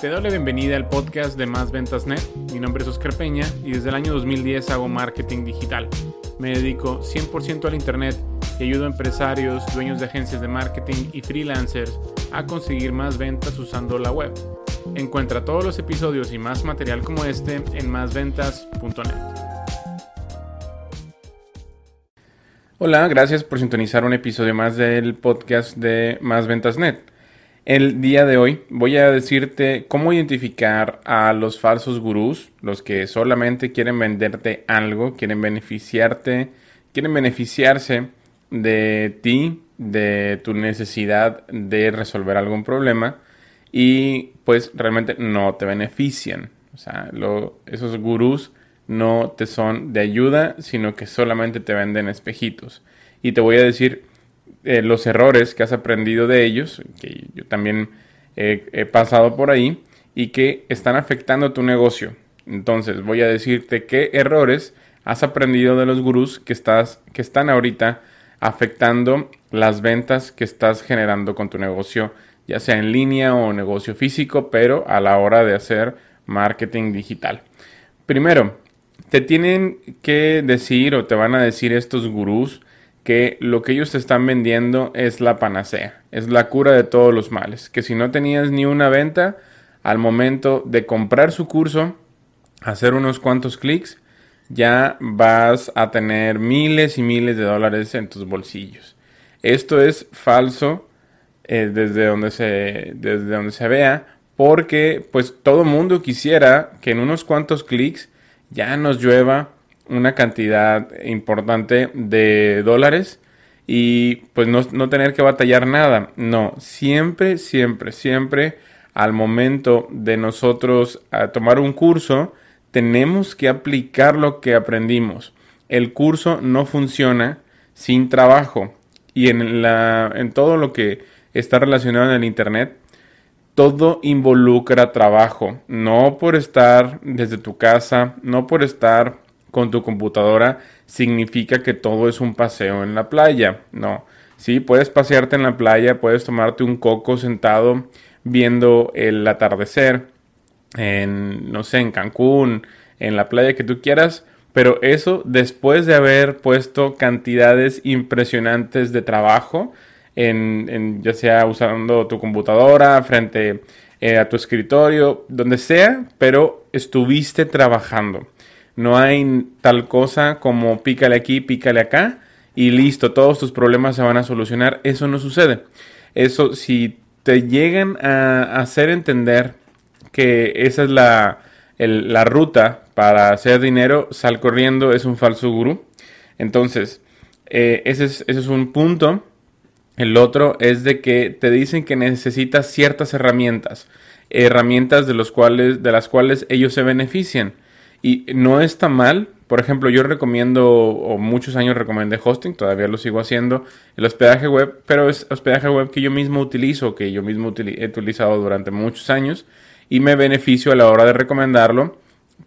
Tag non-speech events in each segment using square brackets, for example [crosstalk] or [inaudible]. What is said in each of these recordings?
Te doy la bienvenida al podcast de Más Ventas Net. Mi nombre es Oscar Peña y desde el año 2010 hago marketing digital. Me dedico 100% al Internet y ayudo a empresarios, dueños de agencias de marketing y freelancers a conseguir más ventas usando la web. Encuentra todos los episodios y más material como este en másventas.net. Hola, gracias por sintonizar un episodio más del podcast de Más Ventas Net. El día de hoy voy a decirte cómo identificar a los falsos gurús, los que solamente quieren venderte algo, quieren beneficiarte, quieren beneficiarse de ti, de tu necesidad de resolver algún problema y pues realmente no te benefician. O sea, esos gurús no te son de ayuda, sino que solamente te venden espejitos. Y te voy a decir eh, los errores que has aprendido de ellos, que yo también he pasado por ahí, y que están afectando tu negocio. Entonces voy a decirte qué errores has aprendido de los gurús que, estás, que están ahorita afectando las ventas que estás generando con tu negocio, ya sea en línea o negocio físico, pero a la hora de hacer marketing digital. Primero, te tienen que decir o te van a decir estos gurús que lo que ellos te están vendiendo es la panacea, es la cura de todos los males, que si no tenías ni una venta, al momento de comprar su curso, hacer unos cuantos clics, ya vas a tener miles y miles de dólares en tus bolsillos. Esto es falso eh, desde, donde se, desde donde se vea, porque pues todo mundo quisiera que en unos cuantos clics ya nos llueva una cantidad importante de dólares y pues no, tener que batallar nada. No, siempre, siempre, siempre al momento de nosotros tomar un curso, tenemos que aplicar lo que aprendimos. El curso no funciona sin trabajo y en, la, en todo lo que está relacionado en el Internet, todo involucra trabajo, no por estar desde tu casa, no por estar con tu computadora significa que todo es un paseo en la playa. No. Sí, puedes pasearte en la playa, puedes tomarte un coco sentado viendo el atardecer en, no sé, en Cancún, en la playa que tú quieras, pero eso después de haber puesto cantidades impresionantes de trabajo, en, ya sea usando tu computadora, frente eh, a tu escritorio, donde sea, pero estuviste trabajando. No hay tal cosa como pícale aquí, pícale acá y listo, todos tus problemas se van a solucionar. Eso no sucede. Eso, si te llegan a hacer entender que esa es la, la ruta para hacer dinero, sal corriendo, es un falso gurú. Entonces, eh, ese, es, ese es un punto. El otro es de que te dicen que necesitas ciertas herramientas, herramientas de, los cuales, de las cuales ellos se benefician. Y no está mal. Por ejemplo, yo recomiendo, o muchos años recomendé hosting, todavía lo sigo haciendo, el hospedaje web, pero es hospedaje web que yo mismo utilizo, que yo mismo he utilizado durante muchos años y me beneficio a la hora de recomendarlo,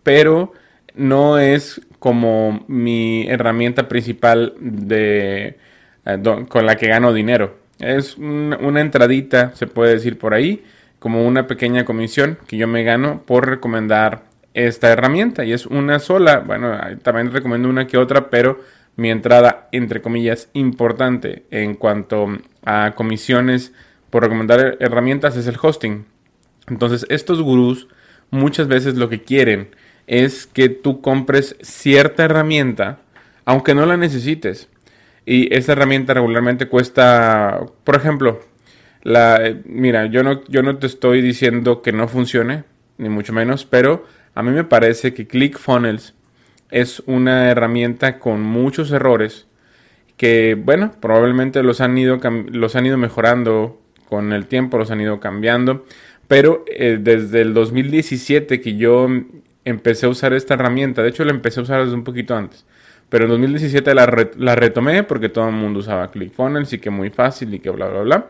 pero no es como mi herramienta principal de, eh, con la que gano dinero. Es una entradita, se puede decir por ahí, como una pequeña comisión que yo me gano por recomendar esta herramienta y es una sola. Bueno, también recomiendo una que otra, pero mi entrada, entre comillas, importante en cuanto a comisiones por recomendar herramientas es el hosting. Entonces, estos gurús muchas veces lo que quieren es que tú compres cierta herramienta, aunque no la necesites. Y esta herramienta regularmente cuesta, por ejemplo, la, mira, yo no, yo no te estoy diciendo que no funcione, ni mucho menos, pero a mí me parece que ClickFunnels es una herramienta con muchos errores que, bueno, probablemente los han ido, los han ido mejorando con el tiempo, los han ido cambiando, pero eh, desde el 2017 que yo empecé a usar esta herramienta, de hecho la empecé a usar desde un poquito antes, pero en 2017 la, la retomé porque todo el mundo usaba ClickFunnels y que muy fácil y que bla, bla, bla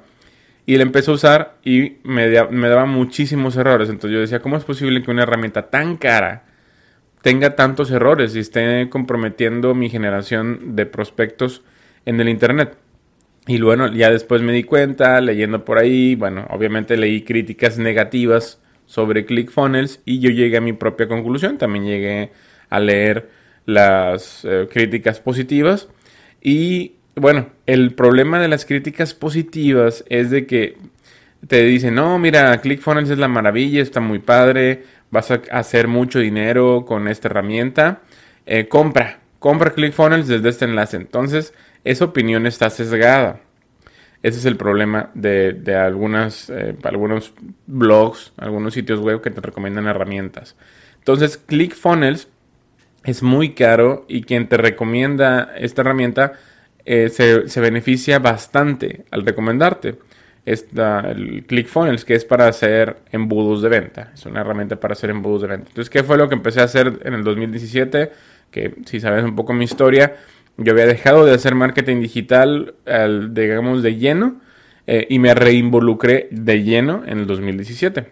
y la empecé a usar y me, daba muchísimos errores. Entonces yo decía, ¿cómo es posible que una herramienta tan cara tenga tantos errores y esté comprometiendo mi generación de prospectos en el Internet? Y bueno, ya después me di cuenta, leyendo por ahí, bueno, obviamente leí críticas negativas sobre ClickFunnels y yo llegué a mi propia conclusión. También llegué a leer las eh, críticas positivas y bueno, el problema de las críticas positivas es de que te dicen, no, mira, ClickFunnels es la maravilla, está muy padre, vas a hacer mucho dinero con esta herramienta. Eh, compra, compra ClickFunnels desde este enlace. Entonces, esa opinión está sesgada. Ese es el problema de, algunas, eh, algunos blogs, algunos sitios web que te recomiendan herramientas. Entonces, ClickFunnels es muy caro y quien te recomienda esta herramienta eh, se, beneficia bastante al recomendarte. Esta, el ClickFunnels, que es para hacer embudos de venta. Es una herramienta para hacer embudos de venta. Entonces, ¿qué fue lo que empecé a hacer en el 2017? Que si sabes un poco mi historia, yo había dejado de hacer marketing digital, digamos, de lleno, eh, y me reinvolucré de lleno en el 2017.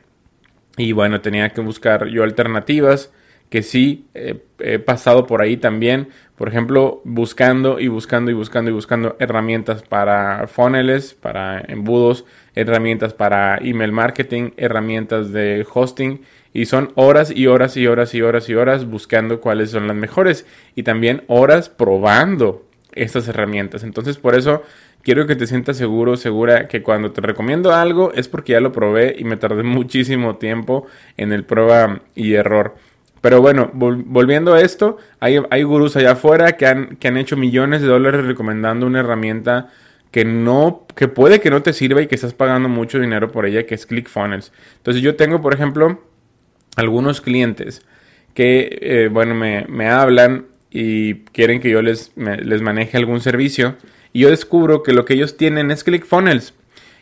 Y bueno, tenía que buscar yo alternativas que sí eh, he pasado por ahí también, por ejemplo, buscando y buscando y buscando y buscando herramientas para funnels, para embudos, herramientas para email marketing, herramientas de hosting y son horas y horas y horas y horas y horas buscando cuáles son las mejores y también horas probando estas herramientas. Entonces, por eso quiero que te sientas seguro, segura que cuando te recomiendo algo es porque ya lo probé y me tardé [laughs] muchísimo tiempo en el prueba y error. Pero bueno, volviendo a esto, hay, hay gurús allá afuera que han, que han hecho millones de dólares recomendando una herramienta que no, que puede que no te sirva y que estás pagando mucho dinero por ella, que es ClickFunnels. Entonces yo tengo, por ejemplo, algunos clientes que, eh, bueno, me, me, hablan y quieren que yo les, les maneje algún servicio y yo descubro que lo que ellos tienen es ClickFunnels.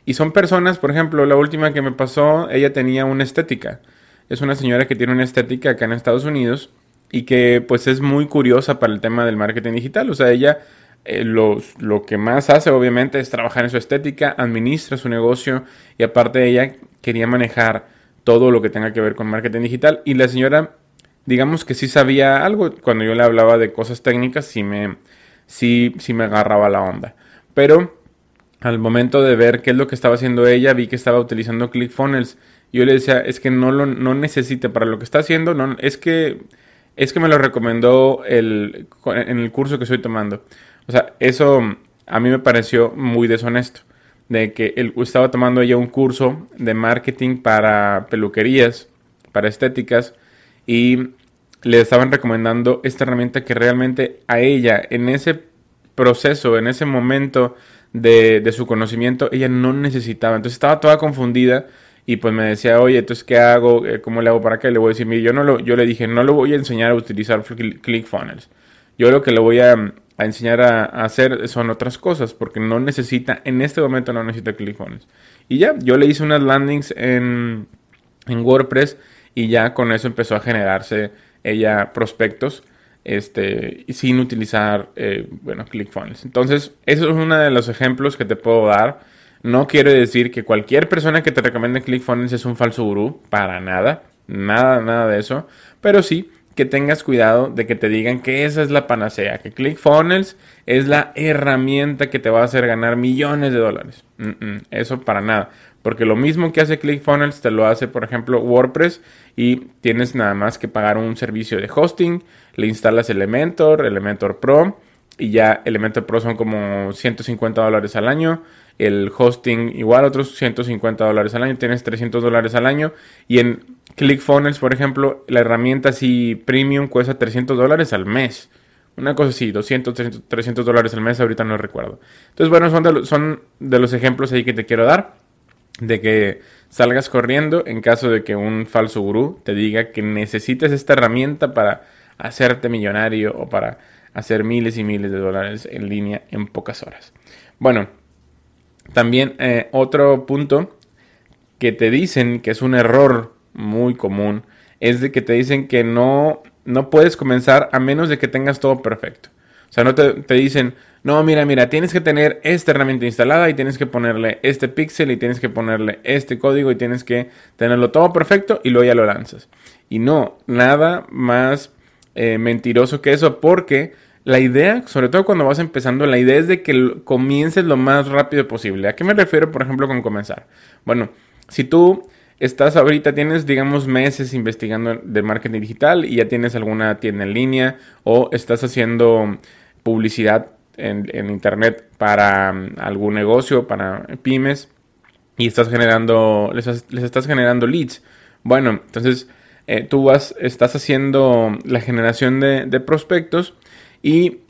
Y son personas, por ejemplo, la última que me pasó, ella tenía una estética es una señora que tiene una estética acá en Estados Unidos y que pues es muy curiosa para el tema del marketing digital. O sea, ella eh, lo, que más hace obviamente es trabajar en su estética, administra su negocio y aparte ella quería manejar todo lo que tenga que ver con marketing digital. Y la señora digamos que sí sabía algo. Cuando yo le hablaba de cosas técnicas sí me sí sí me agarraba la onda. Pero al momento de ver qué es lo que estaba haciendo ella vi que estaba utilizando ClickFunnels yo le decía, es que no lo no necesita para lo que está haciendo, no, es que es que me lo recomendó el, en el curso que estoy tomando. O sea, eso a mí me pareció muy deshonesto. De que él estaba tomando ella un curso de marketing para peluquerías, para estéticas, y le estaban recomendando esta herramienta que realmente a ella, en ese proceso, en ese momento de, de su conocimiento, ella no necesitaba. Entonces estaba toda confundida y pues me decía, oye, entonces, ¿qué hago? Eh, ¿Cómo le hago para qué? Le voy a decir, mire, yo, no lo, yo le dije, no lo voy a enseñar a utilizar ClickFunnels. Yo lo que le voy a, enseñar a, hacer son otras cosas, porque no necesita, en este momento no necesita ClickFunnels. Y ya, yo le hice unas landings en, en WordPress y ya con eso empezó a generarse ella prospectos este, sin utilizar, eh, ClickFunnels. Entonces, eso es uno de los ejemplos que te puedo dar no quiero decir que cualquier persona que te recomiende ClickFunnels es un falso gurú, para nada, nada, nada de eso, pero sí que tengas cuidado de que te digan que esa es la panacea, que ClickFunnels es la herramienta que te va a hacer ganar millones de dólares. eso para nada, porque lo mismo que hace ClickFunnels te lo hace, por ejemplo, WordPress y tienes nada más que pagar un servicio de hosting, le instalas Elementor, Elementor Pro y ya Elementor Pro son como 150 dólares al año el hosting igual otros 150 dólares al año, tienes 300 dólares al año y en ClickFunnels, por ejemplo, la herramienta así premium cuesta 300 dólares al mes. Una cosa así, 200, 300, dólares al mes, ahorita no recuerdo. Entonces, bueno, son de, los, son de los ejemplos ahí que te quiero dar de que salgas corriendo en caso de que un falso gurú te diga que necesites esta herramienta para hacerte millonario o para hacer miles y miles de dólares en línea en pocas horas. Bueno, también eh, otro punto que te dicen que es un error muy común es de que te dicen que no, no puedes comenzar a menos de que tengas todo perfecto. O sea, no te, te, dicen, no, mira, mira, tienes que tener esta herramienta instalada y tienes que ponerle este pixel y tienes que ponerle este código y tienes que tenerlo todo perfecto y luego ya lo lanzas. Y no, nada más eh, mentiroso que eso porque la idea, sobre todo cuando vas empezando, la idea es de que comiences lo más rápido posible. ¿A qué me refiero, por ejemplo, con comenzar? Bueno, si tú estás ahorita, tienes, digamos, meses investigando de marketing digital y ya tienes alguna tienda en línea o estás haciendo publicidad en, internet para um, algún negocio, para pymes y estás generando, les, estás generando leads. Bueno, entonces eh, tú vas, estás haciendo la generación de, de prospectos y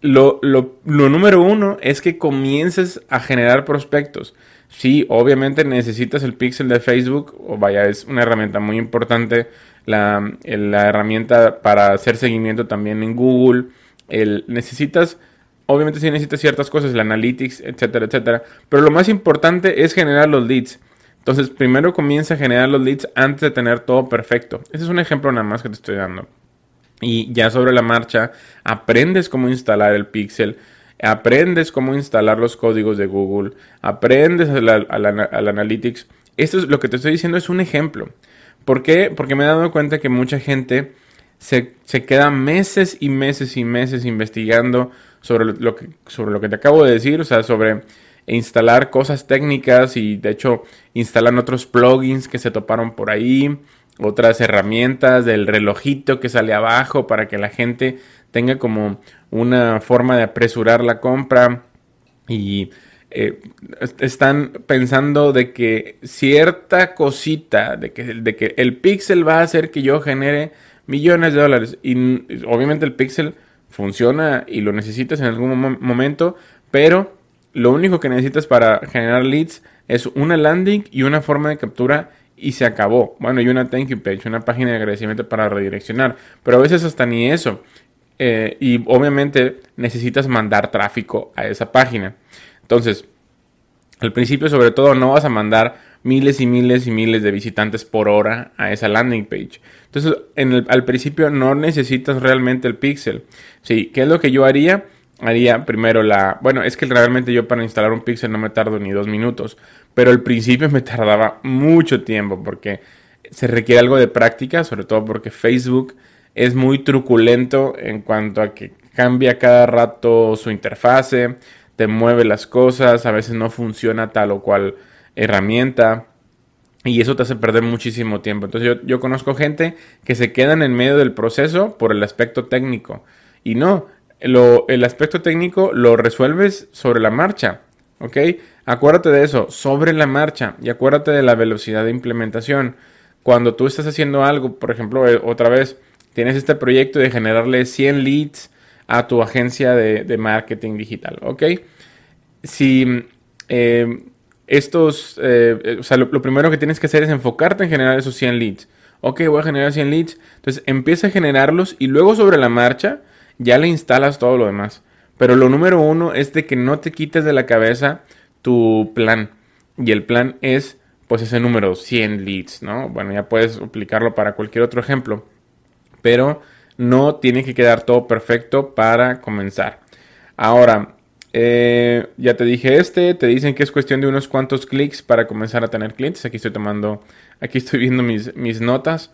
lo, número uno es que comiences a generar prospectos. Sí, obviamente necesitas el pixel de Facebook, o vaya, es una herramienta muy importante, la, la herramienta para hacer seguimiento también en Google. El, necesitas, obviamente sí necesitas ciertas cosas, el analytics, etcétera, etcétera. Pero lo más importante es generar los leads. Entonces, primero comienza a generar los leads antes de tener todo perfecto. Ese es un ejemplo nada más que te estoy dando. Y ya sobre la marcha aprendes cómo instalar el pixel, aprendes cómo instalar los códigos de Google, aprendes al, Analytics. Esto es lo que te estoy diciendo, es un ejemplo. ¿Por qué? Porque me he dado cuenta que mucha gente se, queda meses y meses y meses investigando sobre lo, que, sobre lo que te acabo de decir, o sea, sobre instalar cosas técnicas y de hecho instalan otros plugins que se toparon por ahí, otras herramientas del relojito que sale abajo para que la gente tenga como una forma de apresurar la compra. Y eh, están pensando de que cierta cosita, de que, de que el pixel va a hacer que yo genere millones de dólares. Y obviamente el pixel funciona y lo necesitas en algún momento, pero lo único que necesitas para generar leads es una landing y una forma de captura y se acabó. Bueno, y una thank you page, una página de agradecimiento para redireccionar. Pero a veces hasta ni eso. Eh, y obviamente necesitas mandar tráfico a esa página. Entonces, al principio sobre todo no vas a mandar miles y miles y miles de visitantes por hora a esa landing page. Entonces, en el, al principio no necesitas realmente el pixel. Sí, ¿qué es lo que yo haría? Haría primero la... Bueno, es que realmente yo para instalar un pixel no me tardo ni dos minutos, pero al principio [laughs] me tardaba mucho tiempo porque se requiere algo de práctica, sobre todo porque Facebook es muy truculento en cuanto a que cambia cada rato su interfase, te mueve las cosas, a veces no funciona tal o cual herramienta. Y eso te hace perder muchísimo tiempo. Entonces yo, yo conozco gente que se quedan en medio del proceso por el aspecto técnico. Y no, el aspecto técnico lo resuelves sobre la marcha, ¿ok? Acuérdate de eso, sobre la marcha y acuérdate de la velocidad de implementación. Cuando tú estás haciendo algo, por ejemplo, eh, otra vez, tienes este proyecto de generarle 100 leads a tu agencia de, marketing digital, ¿ok? Si eh, estos, eh, o sea, lo, lo, primero que tienes que hacer es enfocarte en generar esos 100 leads. Ok, voy a generar 100 leads. Entonces empieza a generarlos y luego sobre la marcha ya le instalas todo lo demás. Pero lo número uno es de que no te quites de la cabeza tu plan. Y el plan es, pues, ese número, 100 leads, ¿no? Bueno, ya puedes aplicarlo para cualquier otro ejemplo. Pero no tiene que quedar todo perfecto para comenzar. Ahora, eh, ya te dije este, te dicen que es cuestión de unos cuantos clics para comenzar a tener clientes. Aquí estoy tomando, aquí estoy viendo mis, mis notas.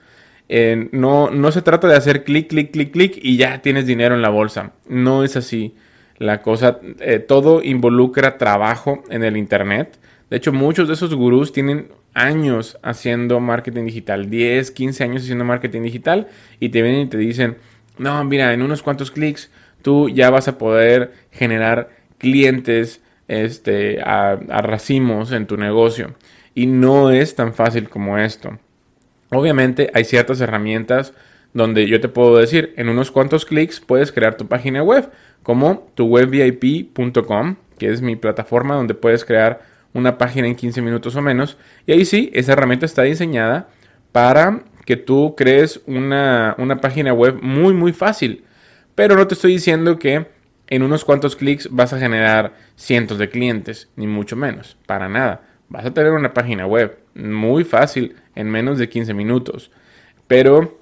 No, no se trata de hacer clic, clic, clic, clic y ya tienes dinero en la bolsa. No es así. La cosa, eh, todo involucra trabajo en el Internet. De hecho, muchos de esos gurús tienen años haciendo marketing digital, 10, 15 años haciendo marketing digital y te vienen y te dicen, no, mira, en unos cuantos clics tú ya vas a poder generar clientes este, a racimos en tu negocio. Y no es tan fácil como esto. Obviamente hay ciertas herramientas donde yo te puedo decir, en unos cuantos clics puedes crear tu página web, como tu webvip.com, que es mi plataforma donde puedes crear una página en 15 minutos o menos. Y ahí sí, esa herramienta está diseñada para que tú crees una, una página web muy, muy fácil. Pero no te estoy diciendo que en unos cuantos clics vas a generar cientos de clientes, ni mucho menos, para nada. Vas a tener una página web muy fácil en menos de 15 minutos. Pero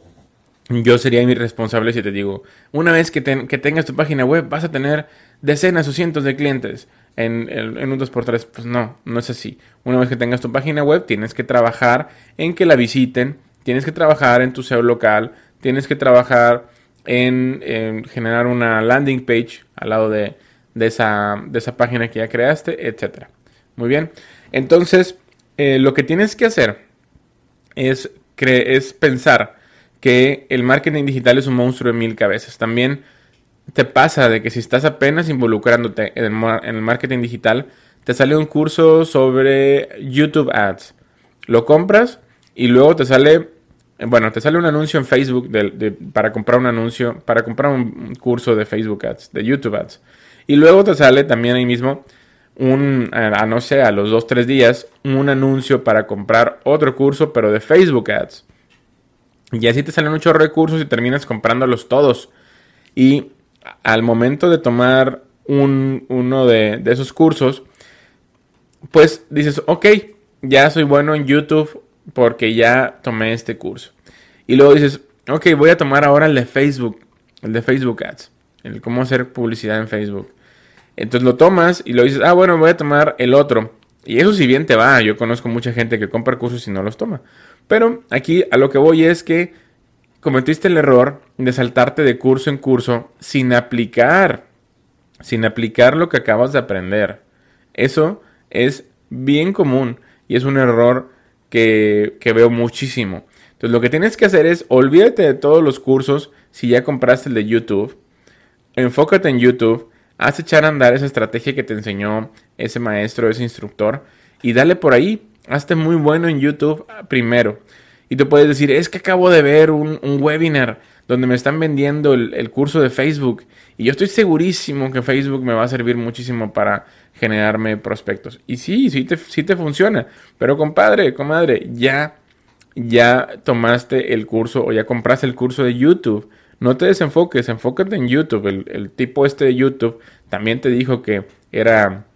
yo sería irresponsable si te digo, una vez que, tengas tu página web vas a tener decenas o cientos de clientes en, en, un 2x3. Pues no, no es así. Una vez que tengas tu página web tienes que trabajar en que la visiten, tienes que trabajar en tu SEO local, tienes que trabajar en, generar una landing page al lado de, esa, de esa página que ya creaste, etc. Muy bien. Entonces, eh, lo que tienes que hacer es, es pensar que el marketing digital es un monstruo de mil cabezas. También te pasa de que si estás apenas involucrándote en el, marketing digital, te sale un curso sobre YouTube Ads. Lo compras y luego te sale, bueno, te sale un anuncio en Facebook para comprar un anuncio, para comprar un curso de Facebook Ads, de YouTube Ads. Y luego te sale también ahí mismo un, a no sé, a los dos, tres días, un anuncio para comprar otro curso, pero de Facebook Ads. Y así te salen muchos recursos y terminas comprándolos todos. Y al momento de tomar un, uno de, de, esos cursos, pues dices, ok, ya soy bueno en YouTube porque ya tomé este curso. Y luego dices, ok, voy a tomar ahora el de Facebook, el de Facebook Ads, el cómo hacer publicidad en Facebook. Entonces lo tomas y lo dices, ah, bueno, voy a tomar el otro. Y eso si bien te va, yo conozco mucha gente que compra cursos y no los toma. Pero aquí a lo que voy es que cometiste el error de saltarte de curso en curso sin aplicar, sin aplicar lo que acabas de aprender. Eso es bien común y es un error que, que veo muchísimo. Entonces lo que tienes que hacer es olvídate de todos los cursos si ya compraste el de YouTube. Enfócate en YouTube. Haz echar a andar esa estrategia que te enseñó ese maestro, ese instructor. Y dale por ahí. Hazte muy bueno en YouTube primero. Y tú puedes decir, es que acabo de ver un, webinar donde me están vendiendo el, curso de Facebook. Y yo estoy segurísimo que Facebook me va a servir muchísimo para generarme prospectos. Y sí, sí te, sí te funciona. Pero compadre, comadre, ya, ya tomaste el curso o ya compraste el curso de YouTube. No te desenfoques, enfócate en YouTube. El, el tipo este de YouTube también te dijo que era,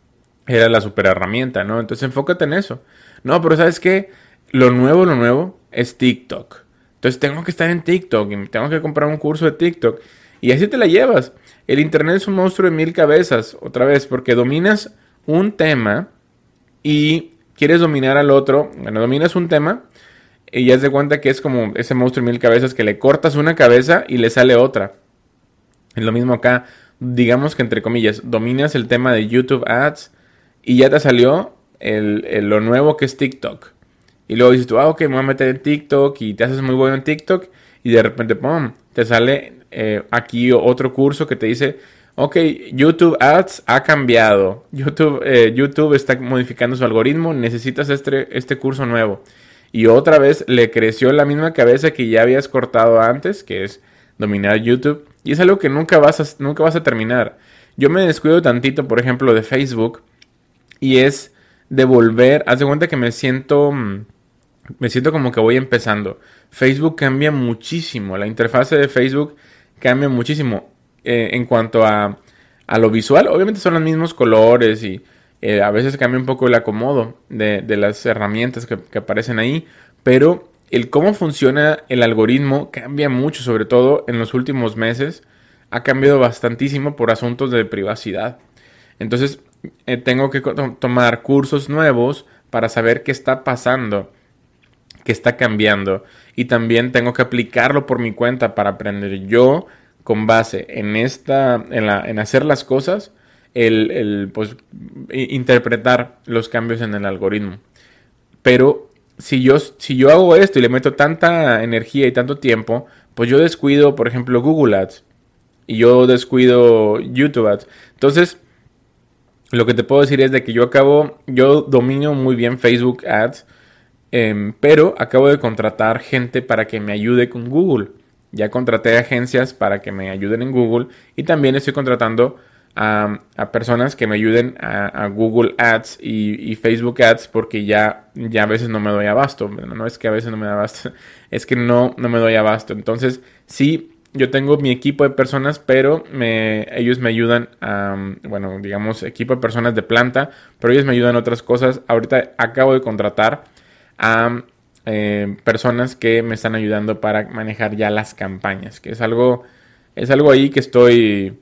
era la super herramienta, ¿no? Entonces enfócate en eso. No, pero ¿sabes qué? Lo nuevo, lo nuevo es TikTok. Entonces tengo que estar en TikTok y tengo que comprar un curso de TikTok. Y así te la llevas. El Internet es un monstruo de mil cabezas, otra vez, porque dominas un tema y quieres dominar al otro. Bueno, dominas un tema y ya te cuenta que es como ese monstruo de mil cabezas que le cortas una cabeza y le sale otra. Es lo mismo acá. Digamos que entre comillas, dominas el tema de YouTube Ads y ya te salió lo nuevo que es TikTok. Y luego dices tú, ah, ok, me voy a meter en TikTok y te haces muy bueno en TikTok y de repente, ¡pum!, te sale eh, aquí otro curso que te dice, ok, YouTube Ads ha cambiado, YouTube, eh, YouTube está modificando su algoritmo, necesitas este, este curso nuevo. Y otra vez le creció la misma cabeza que ya habías cortado antes, que es dominar YouTube. Y es algo que nunca vas a, nunca vas a terminar. Yo me descuido tantito, por ejemplo, de Facebook. Y es de volver, haz de cuenta que me siento mm, me siento como que voy empezando. Facebook cambia muchísimo, la interfase de Facebook cambia muchísimo eh, en cuanto a, a, lo visual. Obviamente son los mismos colores y eh, a veces cambia un poco el acomodo de, las herramientas que, aparecen ahí, pero el cómo funciona el algoritmo cambia mucho, sobre todo en los últimos meses. Ha cambiado bastantísimo por asuntos de privacidad. Entonces, eh, tengo que tomar cursos nuevos para saber qué está pasando que está cambiando y también tengo que aplicarlo por mi cuenta para aprender yo con base en esta, en, la, en hacer las cosas, el, el pues, interpretar los cambios en el algoritmo. Pero si yo, si yo hago esto y le meto tanta energía y tanto tiempo, pues yo descuido, por ejemplo, Google Ads y yo descuido YouTube Ads. Entonces, lo que te puedo decir es de que yo acabo, yo domino muy bien Facebook Ads Em, pero acabo de contratar gente para que me ayude con Google. Ya contraté agencias para que me ayuden en Google y también estoy contratando a, personas que me ayuden a, Google Ads y, Facebook Ads porque ya, ya a veces no me doy abasto. No es que a veces no me doy abasto, [laughs] es que no, no me doy abasto. Entonces, sí, yo tengo mi equipo de personas, pero me, ellos me ayudan a, bueno, digamos, equipo de personas de planta, pero ellos me ayudan en otras cosas. Ahorita acabo de contratar a eh, personas que me están ayudando para manejar ya las campañas, que es algo, es algo ahí que estoy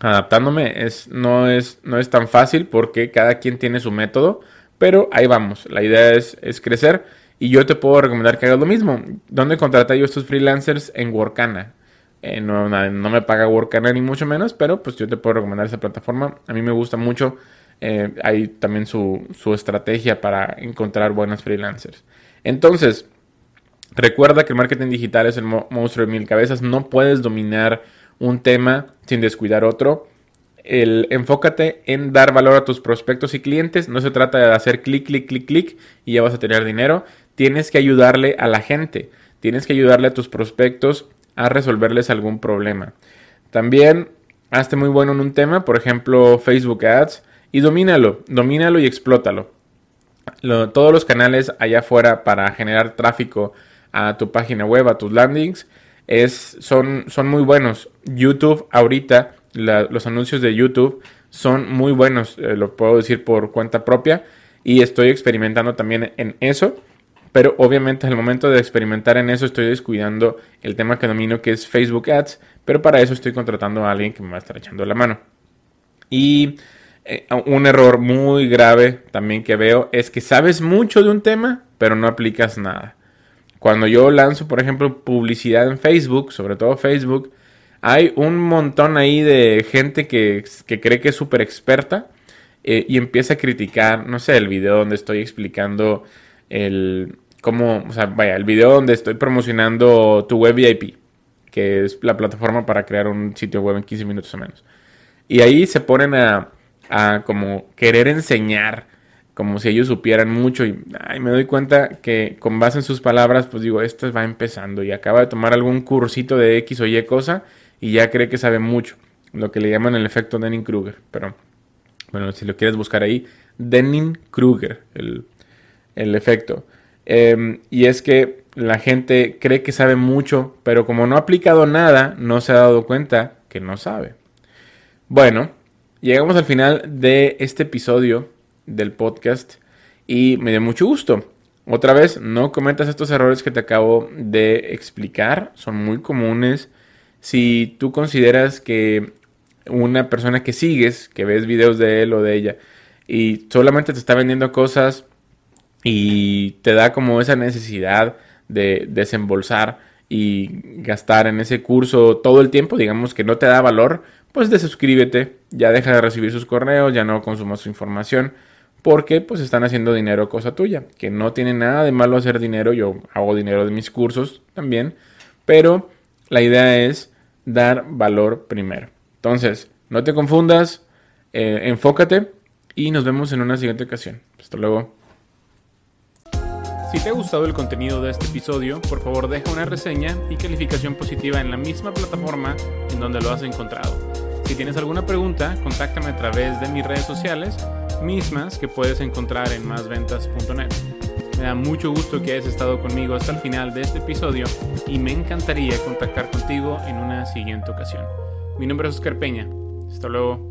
adaptándome. Es, no, es, no es tan fácil porque cada quien tiene su método, pero ahí vamos. La idea es, es crecer y yo te puedo recomendar que hagas lo mismo. ¿Dónde contraté yo estos freelancers? En Workana. Eh, no, no, me paga Workana ni mucho menos, pero pues yo te puedo recomendar esa plataforma. A mí me gusta mucho eh, hay también su, estrategia para encontrar buenos freelancers. Entonces, Recuerda que el marketing digital es el monstruo de mil cabezas. No puedes dominar un tema sin descuidar otro. El, enfócate en dar valor a tus prospectos y clientes. No se trata de hacer clic, clic, clic, clic y ya vas a tener dinero. Tienes que ayudarle a la gente. Tienes que ayudarle a tus prospectos a resolverles algún problema. También hazte muy bueno en un tema, por ejemplo, Facebook Ads, y domínalo, domínalo y explótalo. todos los canales allá afuera para generar tráfico a tu página web, a tus landings, es, son, son muy buenos. YouTube ahorita, los anuncios de YouTube son muy buenos, eh, lo puedo decir por cuenta propia, y estoy experimentando también en eso. Pero obviamente al momento de experimentar en eso estoy descuidando el tema que domino que es Facebook Ads, pero para eso estoy contratando a alguien que me va a estar echando la mano. Y eh, un error muy grave también que veo es que sabes mucho de un tema, pero no aplicas nada. Cuando yo lanzo, por ejemplo, publicidad en Facebook, sobre todo Facebook, hay un montón ahí de gente que, cree que es súper experta eh, y empieza a criticar, no sé, el video donde estoy explicando el cómo, o sea, vaya, el video donde estoy promocionando tu web VIP, que es la plataforma para crear un sitio web en 15 minutos o menos. Y ahí se ponen a, a como querer enseñar como si ellos supieran mucho y me doy cuenta que con base en sus palabras, pues digo, esto va empezando y acaba de tomar algún cursito de X o Y cosa y ya cree que sabe mucho, lo que le llaman el efecto Denning-Kruger, pero bueno, si lo quieres buscar ahí, Denning-Kruger, el, el, efecto. Em, y es que la gente cree que sabe mucho, pero como no ha aplicado nada, no se ha dado cuenta que no sabe. Bueno, llegamos al final de este episodio del podcast y me dio mucho gusto. Otra vez, no cometas estos errores que te acabo de explicar, son muy comunes. Si tú consideras que una persona que sigues, que ves videos de él o de ella, y solamente te está vendiendo cosas y te da como esa necesidad de desembolsar y gastar en ese curso todo el tiempo, digamos que no te da valor, pues desuscríbete, ya deja de recibir sus correos, ya no consumas su información porque pues están haciendo dinero cosa tuya, que no tiene nada de malo hacer dinero, yo hago dinero de mis cursos también, pero la idea es dar valor primero. Entonces, no te confundas, eh, enfócate y nos vemos en una siguiente ocasión. Hasta luego. Si te ha gustado el contenido de este episodio, por favor deja una reseña y calificación positiva en la misma plataforma en donde lo has encontrado. Si tienes alguna pregunta, contáctame a través de mis redes sociales mismas que puedes encontrar en másventas.net. Me da mucho gusto que hayas estado conmigo hasta el final de este episodio y me encantaría contactar contigo en una siguiente ocasión. Mi nombre es Oscar Peña. Hasta luego.